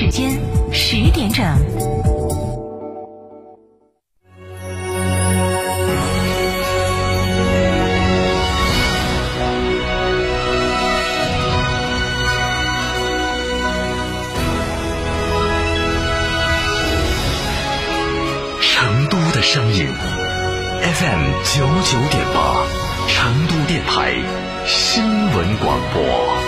时间十点整。成都的声音，FM 九九点八，成都电台新闻广播。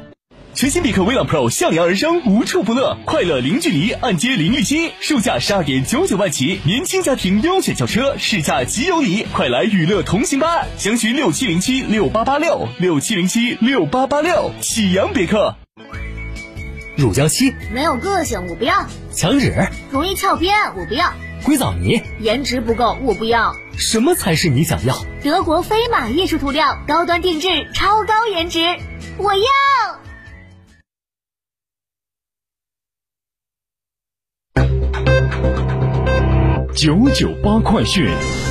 全新别克威朗 Pro 向阳而生，无处不乐，快乐零距离，按揭零利息，售价十二点九九万起，年轻家庭优选轿车，试驾即有礼，快来与乐同行吧！详询六七零七六八八六六七零七六八八六，启阳别克。乳胶漆没有个性，我不要；墙纸容易翘边，我不要；硅藻泥颜值不够，我不要。什么才是你想要？德国飞马艺术涂料，高端定制，超高颜值，我要。九九八快讯。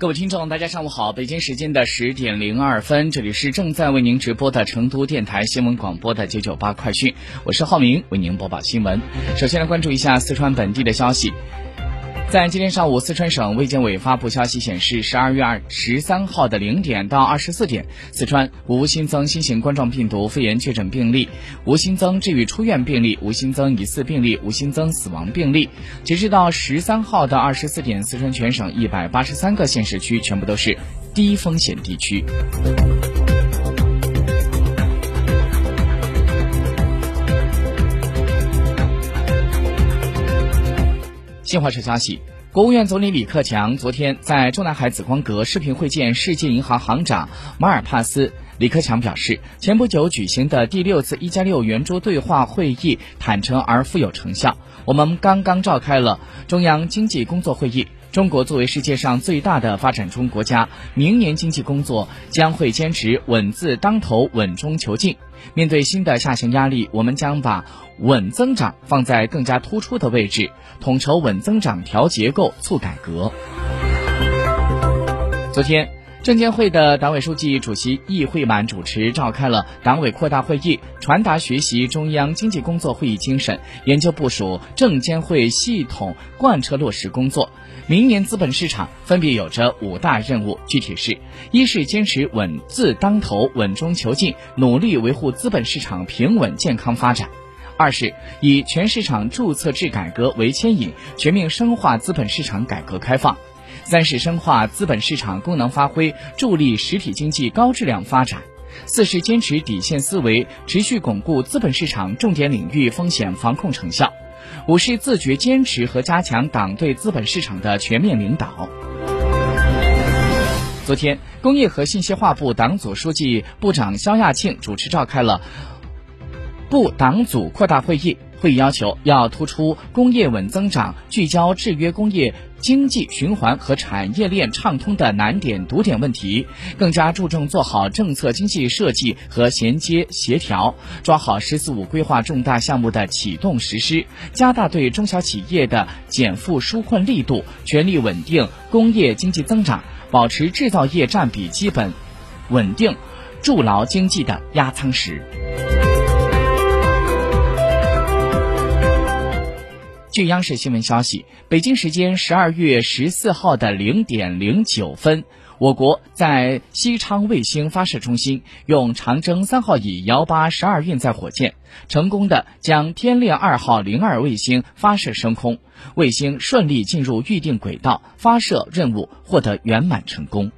各位听众，大家上午好！北京时间的十点零二分，这里是正在为您直播的成都电台新闻广播的九九八快讯，我是浩明，为您播报新闻。首先来关注一下四川本地的消息。在今天上午，四川省卫健委发布消息显示，十二月二十三号的零点到二十四点，四川无新增新型冠状病毒肺炎确诊病例，无新增治愈出院病例，无新增疑似病例，无新增死亡病例。截止到十三号的二十四点，四川全省一百八十三个县市区全部都是低风险地区。新华社消息，国务院总理李克强昨天在中南海紫光阁视频会见世界银行行长马尔帕斯。李克强表示，前不久举行的第六次“一加六”圆桌对话会议坦诚而富有成效。我们刚刚召开了中央经济工作会议。中国作为世界上最大的发展中国家，明年经济工作将会坚持稳字当头、稳中求进。面对新的下行压力，我们将把稳增长放在更加突出的位置，统筹稳增长、调结构、促改革。昨天。证监会的党委书记、主席易会满主持召开了党委扩大会议，传达学习中央经济工作会议精神，研究部署证监会系统贯彻落实工作。明年资本市场分别有着五大任务，具体是：一是坚持稳字当头、稳中求进，努力维护资本市场平稳健康发展；二是以全市场注册制改革为牵引，全面深化资本市场改革开放。三是深化资本市场功能发挥，助力实体经济高质量发展；四是坚持底线思维，持续巩固资本市场重点领域风险防控成效；五是自觉坚持和加强党对资本市场的全面领导。昨天，工业和信息化部党组书记、部长肖亚庆主持召开了部党组扩大会议。会议要求要突出工业稳增长，聚焦制约工业经济循环和产业链畅通的难点堵点问题，更加注重做好政策经济设计和衔接协调，抓好“十四五”规划重大项目的启动实施，加大对中小企业的减负纾困力度，全力稳定工业经济增长，保持制造业占比基本稳定，筑牢经济的压舱石。据央视新闻消息，北京时间十二月十四号的零点零九分，我国在西昌卫星发射中心用长征三号乙幺八十二运载火箭，成功的将天链二号零二卫星发射升空，卫星顺利进入预定轨道，发射任务获得圆满成功。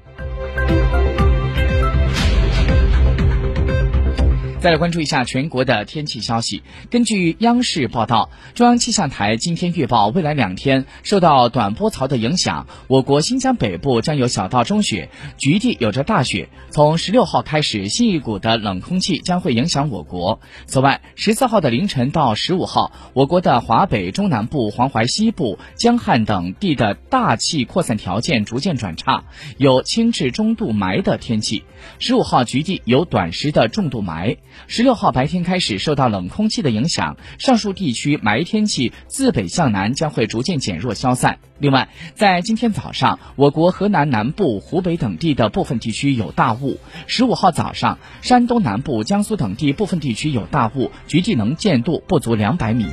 再来关注一下全国的天气消息。根据央视报道，中央气象台今天预报，未来两天受到短波槽的影响，我国新疆北部将有小到中雪，局地有着大雪。从十六号开始，新一股的冷空气将会影响我国。此外，十四号的凌晨到十五号，我国的华北、中南部、黄淮西部、江汉等地的大气扩散条件逐渐转差，有轻至中度霾的天气。十五号局地有短时的重度霾。十六号白天开始，受到冷空气的影响，上述地区霾天气自北向南将会逐渐减弱消散。另外，在今天早上，我国河南南部、湖北等地的部分地区有大雾。十五号早上，山东南部、江苏等地部分地区有大雾，局地能见度不足两百米。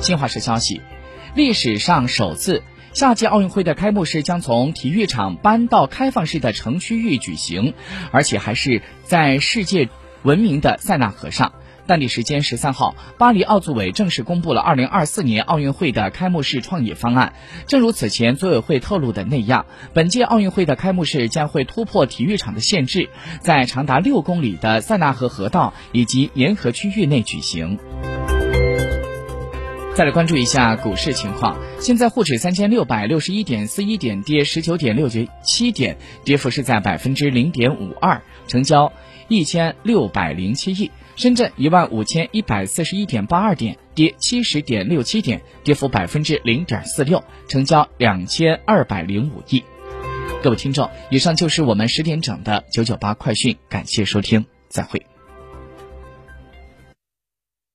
新华社消息，历史上首次。夏季奥运会的开幕式将从体育场搬到开放式的城区域举行，而且还是在世界闻名的塞纳河上。当地时间十三号，巴黎奥组委正式公布了二零二四年奥运会的开幕式创业方案。正如此前组委会透露的那样，本届奥运会的开幕式将会突破体育场的限制，在长达六公里的塞纳河河道以及沿河区域内举行。再来关注一下股市情况。现在沪指三千六百六十一点四一点，跌十九点六九七点，跌幅是在百分之零点五二，成交一千六百零七亿。深圳一万五千一百四十一点八二点，跌七十点六七点，跌幅百分之零点四六，成交两千二百零五亿。各位听众，以上就是我们十点整的九九八快讯，感谢收听，再会。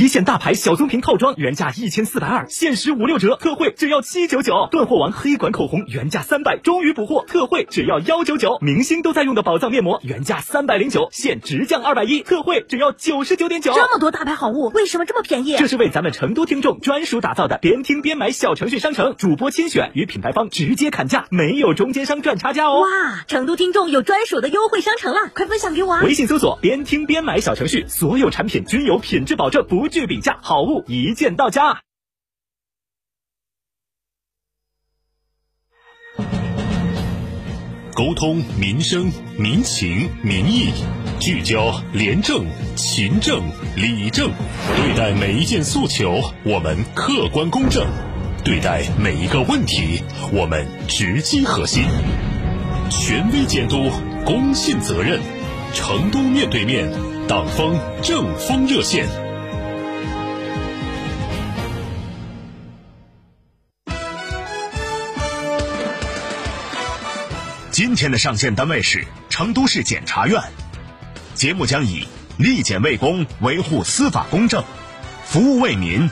一线大牌小棕瓶套装原价一千四百二，限时五六折，特惠只要七九九。断货王黑管口红原价三百，终于补货，特惠只要幺九九。明星都在用的宝藏面膜原价三百零九，现直降二百一，特惠只要九十九点九。这么多大牌好物，为什么这么便宜？这是为咱们成都听众专属打造的边听边买小程序商城，主播亲选与品牌方直接砍价，没有中间商赚差价哦。哇，成都听众有专属的优惠商城了，快分享给我啊！微信搜索边听边买小程序，所有产品均有品质保证，不惧比价，好物一键到家。沟通民生民情民意，聚焦廉政勤政理政，对待每一件诉求，我们客观公正；对待每一个问题，我们直击核心。权威监督，公信责任。成都面对面，党风政风热线。今天的上线单位是成都市检察院，节目将以立检为公，维护司法公正，服务为民。